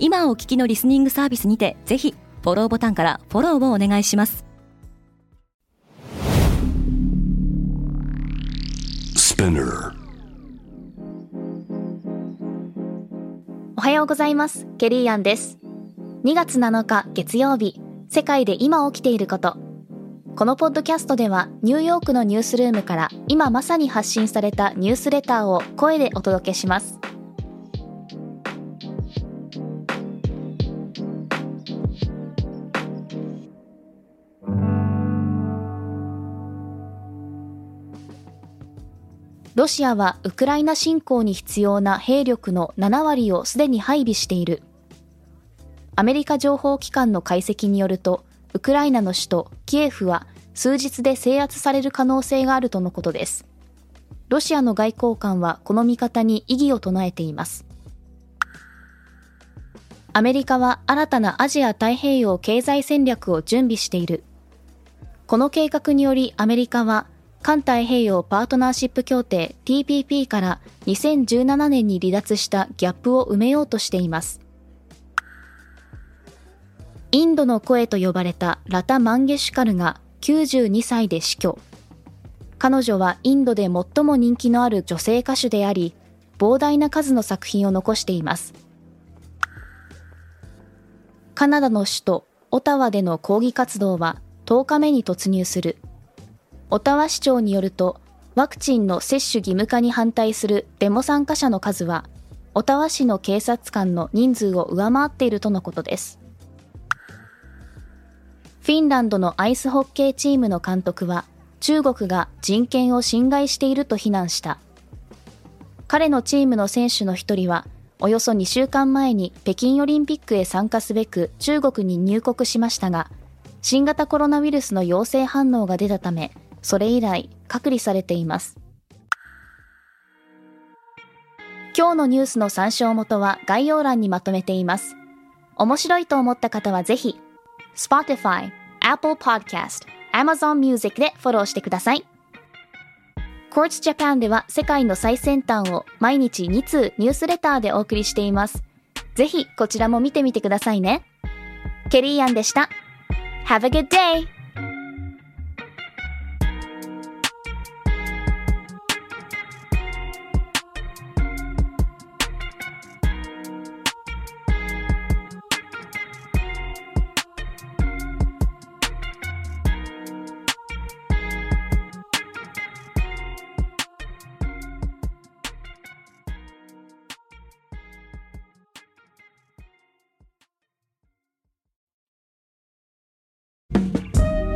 今お聞きのリスニングサービスにてぜひフォローボタンからフォローをお願いします。おはようございます。ケリーアンです。2月7日月曜日世界で今起きていること。このポッドキャストではニューヨークのニュースルームから今まさに発信されたニュースレターを声でお届けしますロシアはウクライナ侵攻に必要な兵力の7割をすでに配備している。アメリカ情報機関の解析によると、ウクライナの首都キエフは数日で制圧される可能性があるとのことです。ロシアの外交官はこの見方に異議を唱えています。アメリカは新たなアジア太平洋経済戦略を準備している。この計画によりアメリカは環太平洋パートナーシップ協定 TPP から2017年に離脱したギャップを埋めようとしています。インドの声と呼ばれたラタ・マンゲシュカルが92歳で死去。彼女はインドで最も人気のある女性歌手であり、膨大な数の作品を残しています。カナダの首都オタワでの抗議活動は10日目に突入する。オタワ市長によると、ワクチンの接種義務化に反対するデモ参加者の数は、オタワ市の警察官の人数を上回っているとのことです。フィンランドのアイスホッケーチームの監督は、中国が人権を侵害していると非難した。彼のチームの選手の一人は、およそ2週間前に北京オリンピックへ参加すべく中国に入国しましたが、新型コロナウイルスの陽性反応が出たため、それ以来隔離されています。今日のニュースの参照元は概要欄にまとめています。面白いと思った方はぜひ、Spotify、Apple Podcast、Amazon Music でフォローしてください。Quartz Japan では世界の最先端を毎日2通ニュースレターでお送りしています。ぜひこちらも見てみてくださいね。ケリーアンでした。Have a good day!